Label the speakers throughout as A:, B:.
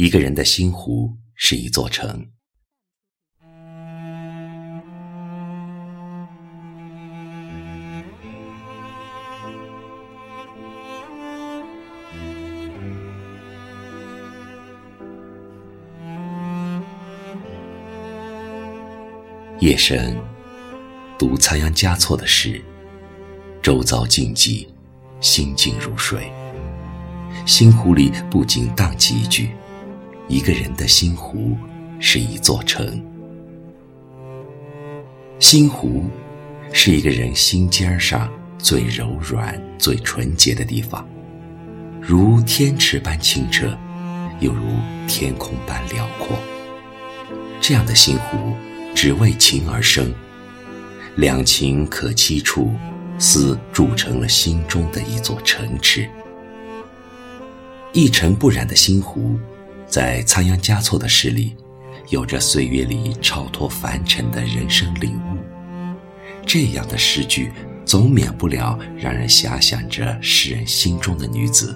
A: 一个人的心湖是一座城。夜深，读仓央嘉措的诗，周遭静寂，心静如水。心湖里不禁荡起一句：“一个人的心湖是一座城。”心湖是一个人心尖上最柔软、最纯洁的地方，如天池般清澈，又如天空般辽阔。这样的心湖。只为情而生，两情可期处，似铸成了心中的一座城池。一尘不染的心湖，在仓央嘉措的诗里，有着岁月里超脱凡尘的人生领悟。这样的诗句，总免不了让人遐想着诗人心中的女子，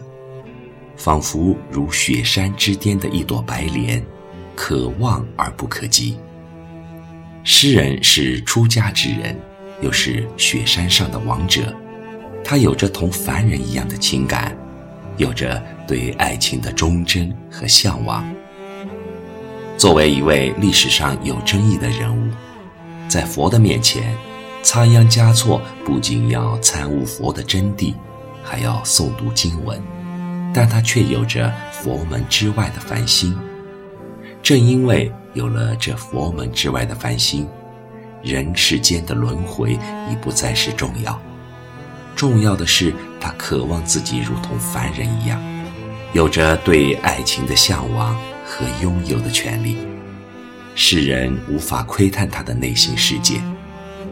A: 仿佛如雪山之巅的一朵白莲，可望而不可及。诗人是出家之人，又是雪山上的王者，他有着同凡人一样的情感，有着对爱情的忠贞和向往。作为一位历史上有争议的人物，在佛的面前，仓央嘉措不仅要参悟佛的真谛，还要诵读经文，但他却有着佛门之外的凡心。正因为有了这佛门之外的凡心，人世间的轮回已不再是重要。重要的是，他渴望自己如同凡人一样，有着对爱情的向往和拥有的权利。世人无法窥探他的内心世界，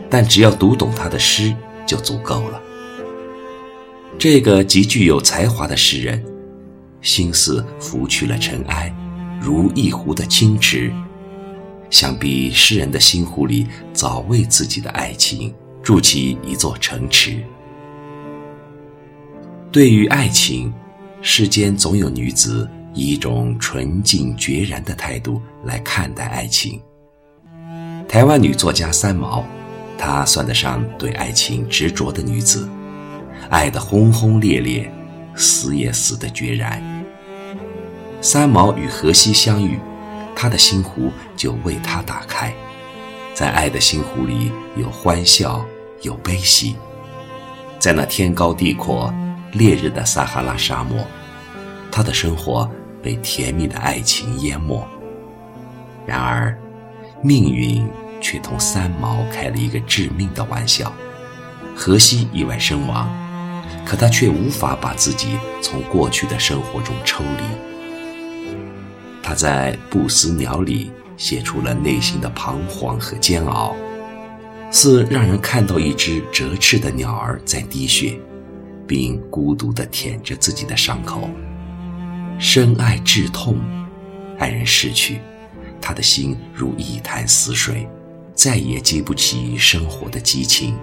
A: 但只要读懂他的诗就足够了。这个极具有才华的诗人，心思拂去了尘埃。如一湖的清池，想必诗人的心湖里早为自己的爱情筑起一座城池。对于爱情，世间总有女子以一种纯净决然的态度来看待爱情。台湾女作家三毛，她算得上对爱情执着的女子，爱得轰轰烈烈，死也死得决然。三毛与荷西相遇，他的心湖就为他打开。在爱的心湖里，有欢笑，有悲喜。在那天高地阔、烈日的撒哈拉沙漠，他的生活被甜蜜的爱情淹没。然而，命运却同三毛开了一个致命的玩笑：荷西意外身亡，可他却无法把自己从过去的生活中抽离。他在《不死鸟》里写出了内心的彷徨和煎熬，似让人看到一只折翅的鸟儿在滴血，并孤独地舔着自己的伤口。深爱至痛，爱人逝去，他的心如一潭死水，再也激不起生活的激情。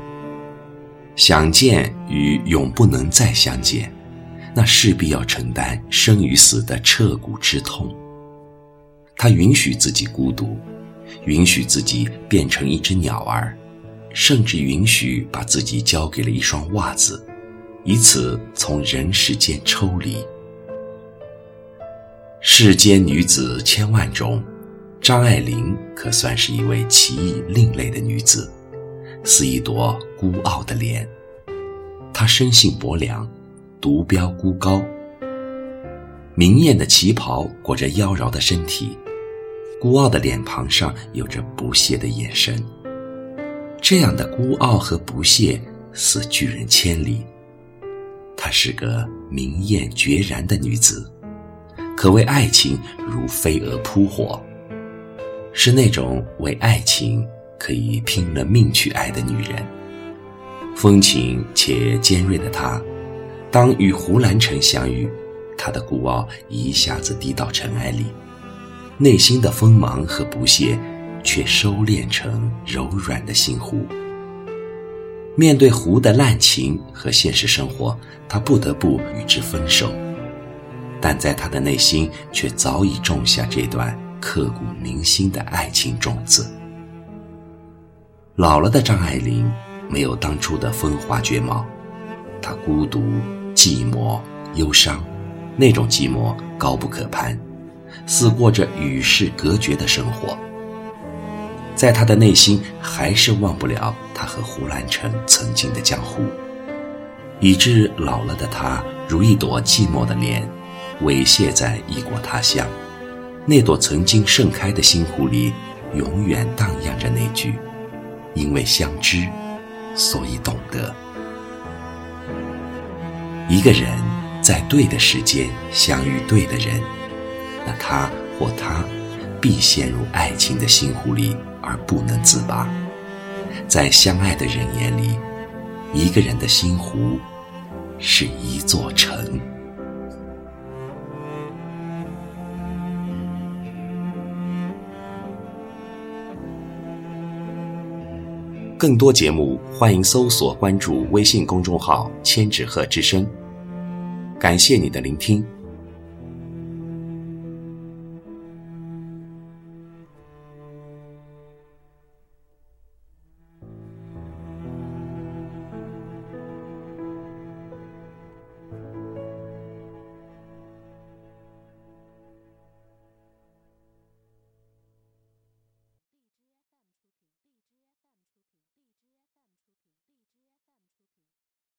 A: 想见与永不能再相见，那势必要承担生与死的彻骨之痛。他允许自己孤独，允许自己变成一只鸟儿，甚至允许把自己交给了一双袜子，以此从人世间抽离。世间女子千万种，张爱玲可算是一位奇异另类的女子，似一朵孤傲的莲。她生性薄凉，独标孤高，明艳的旗袍裹着妖娆的身体。孤傲的脸庞上有着不屑的眼神，这样的孤傲和不屑似拒人千里。她是个明艳决然的女子，可为爱情如飞蛾扑火，是那种为爱情可以拼了命去爱的女人。风情且尖锐的她，当与胡兰成相遇，她的孤傲一下子低到尘埃里。内心的锋芒和不屑，却收敛成柔软的心湖。面对湖的滥情和现实生活，他不得不与之分手。但在他的内心却早已种下这段刻骨铭心的爱情种子。老了的张爱玲没有当初的风华绝貌，她孤独、寂寞、忧伤，那种寂寞高不可攀，似过着与世隔绝的生活。在他的内心，还是忘不了他和胡兰成曾经的江湖，以致老了的他如一朵寂寞的莲。猥亵在异国他乡，那朵曾经盛开的心湖里，永远荡漾着那句：“因为相知，所以懂得。”一个人在对的时间相遇对的人，那他或她必陷入爱情的心湖里而不能自拔。在相爱的人眼里，一个人的心湖是一座城。更多节目，欢迎搜索关注微信公众号“千纸鹤之声”。感谢你的聆听。